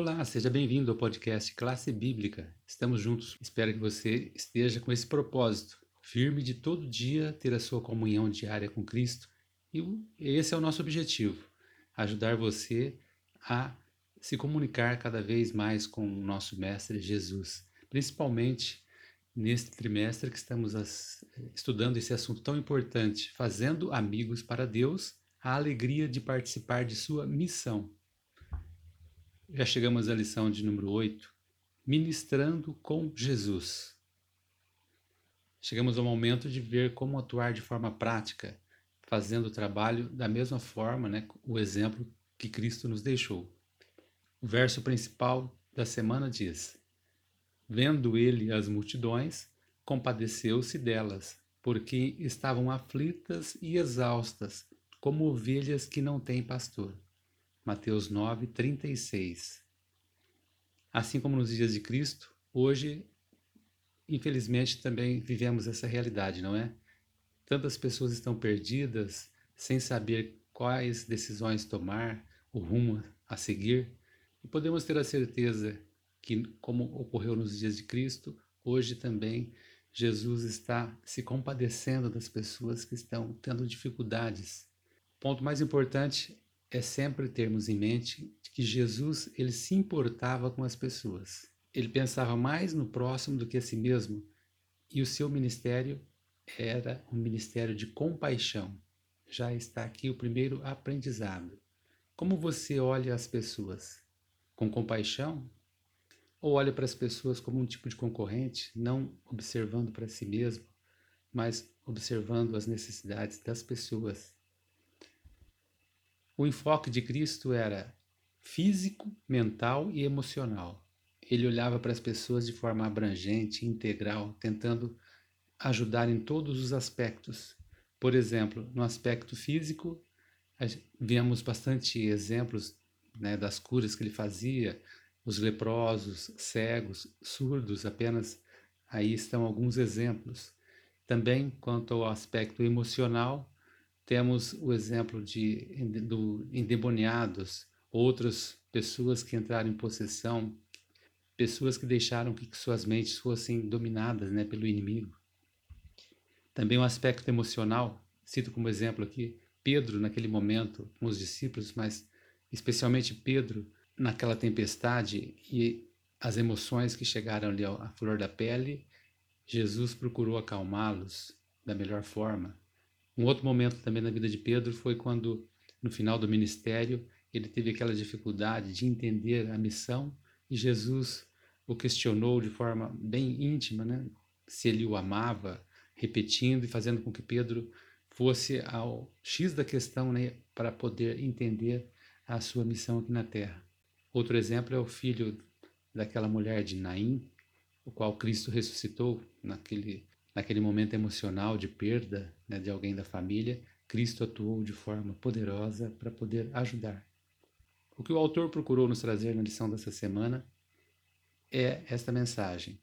Olá, seja bem-vindo ao podcast Classe Bíblica. Estamos juntos. Espero que você esteja com esse propósito, firme de todo dia ter a sua comunhão diária com Cristo. E esse é o nosso objetivo: ajudar você a se comunicar cada vez mais com o nosso Mestre Jesus, principalmente neste trimestre que estamos estudando esse assunto tão importante, fazendo amigos para Deus, a alegria de participar de sua missão. Já chegamos à lição de número 8, ministrando com Jesus. Chegamos ao momento de ver como atuar de forma prática, fazendo o trabalho da mesma forma, né, o exemplo que Cristo nos deixou. O verso principal da semana diz: Vendo ele as multidões, compadeceu-se delas, porque estavam aflitas e exaustas, como ovelhas que não têm pastor. Mateus 9, 36. Assim como nos dias de Cristo, hoje, infelizmente, também vivemos essa realidade, não é? Tantas pessoas estão perdidas, sem saber quais decisões tomar, o rumo a seguir, e podemos ter a certeza que, como ocorreu nos dias de Cristo, hoje também Jesus está se compadecendo das pessoas que estão tendo dificuldades. O ponto mais importante é sempre termos em mente que Jesus ele se importava com as pessoas. Ele pensava mais no próximo do que a si mesmo, e o seu ministério era um ministério de compaixão. Já está aqui o primeiro aprendizado. Como você olha as pessoas? Com compaixão? Ou olha para as pessoas como um tipo de concorrente, não observando para si mesmo, mas observando as necessidades das pessoas? O enfoque de Cristo era físico, mental e emocional. Ele olhava para as pessoas de forma abrangente, integral, tentando ajudar em todos os aspectos. Por exemplo, no aspecto físico, vemos bastante exemplos né, das curas que ele fazia, os leprosos, cegos, surdos, apenas aí estão alguns exemplos. Também quanto ao aspecto emocional, temos o exemplo de do endemoniados, outras pessoas que entraram em possessão, pessoas que deixaram que suas mentes fossem dominadas né, pelo inimigo. Também o um aspecto emocional, cito como exemplo aqui Pedro naquele momento com os discípulos, mas especialmente Pedro naquela tempestade e as emoções que chegaram ali à flor da pele, Jesus procurou acalmá-los da melhor forma. Um outro momento também na vida de Pedro foi quando, no final do ministério, ele teve aquela dificuldade de entender a missão e Jesus o questionou de forma bem íntima, né? se ele o amava, repetindo e fazendo com que Pedro fosse ao X da questão né? para poder entender a sua missão aqui na terra. Outro exemplo é o filho daquela mulher de Naim, o qual Cristo ressuscitou naquele naquele momento emocional de perda né, de alguém da família, Cristo atuou de forma poderosa para poder ajudar. O que o autor procurou nos trazer na lição dessa semana é esta mensagem.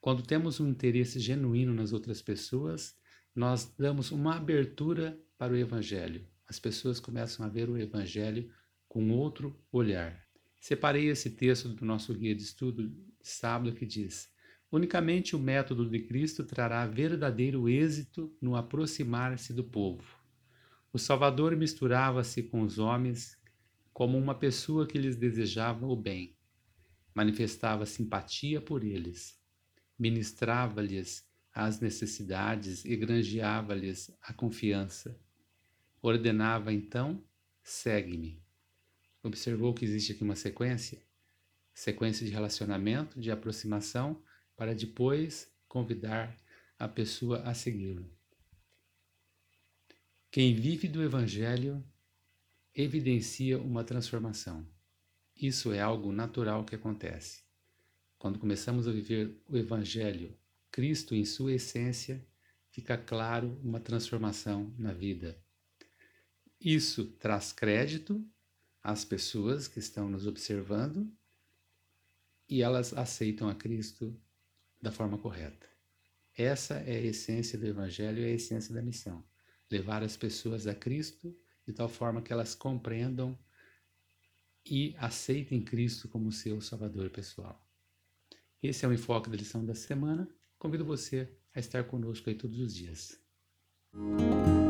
Quando temos um interesse genuíno nas outras pessoas, nós damos uma abertura para o Evangelho. As pessoas começam a ver o Evangelho com outro olhar. Separei esse texto do nosso guia de estudo de sábado que diz: Unicamente o método de Cristo trará verdadeiro êxito no aproximar-se do povo. O Salvador misturava-se com os homens como uma pessoa que lhes desejava o bem. Manifestava simpatia por eles, ministrava-lhes as necessidades e granjeava-lhes a confiança. Ordenava então: segue-me. Observou que existe aqui uma sequência? Sequência de relacionamento, de aproximação para depois convidar a pessoa a segui-lo. Quem vive do Evangelho evidencia uma transformação. Isso é algo natural que acontece. Quando começamos a viver o Evangelho, Cristo em sua essência, fica claro uma transformação na vida. Isso traz crédito às pessoas que estão nos observando e elas aceitam a Cristo da forma correta. Essa é a essência do Evangelho e a essência da missão: levar as pessoas a Cristo de tal forma que elas compreendam e aceitem Cristo como seu Salvador pessoal. Esse é o enfoque da lição da semana. Convido você a estar conosco aí todos os dias. Música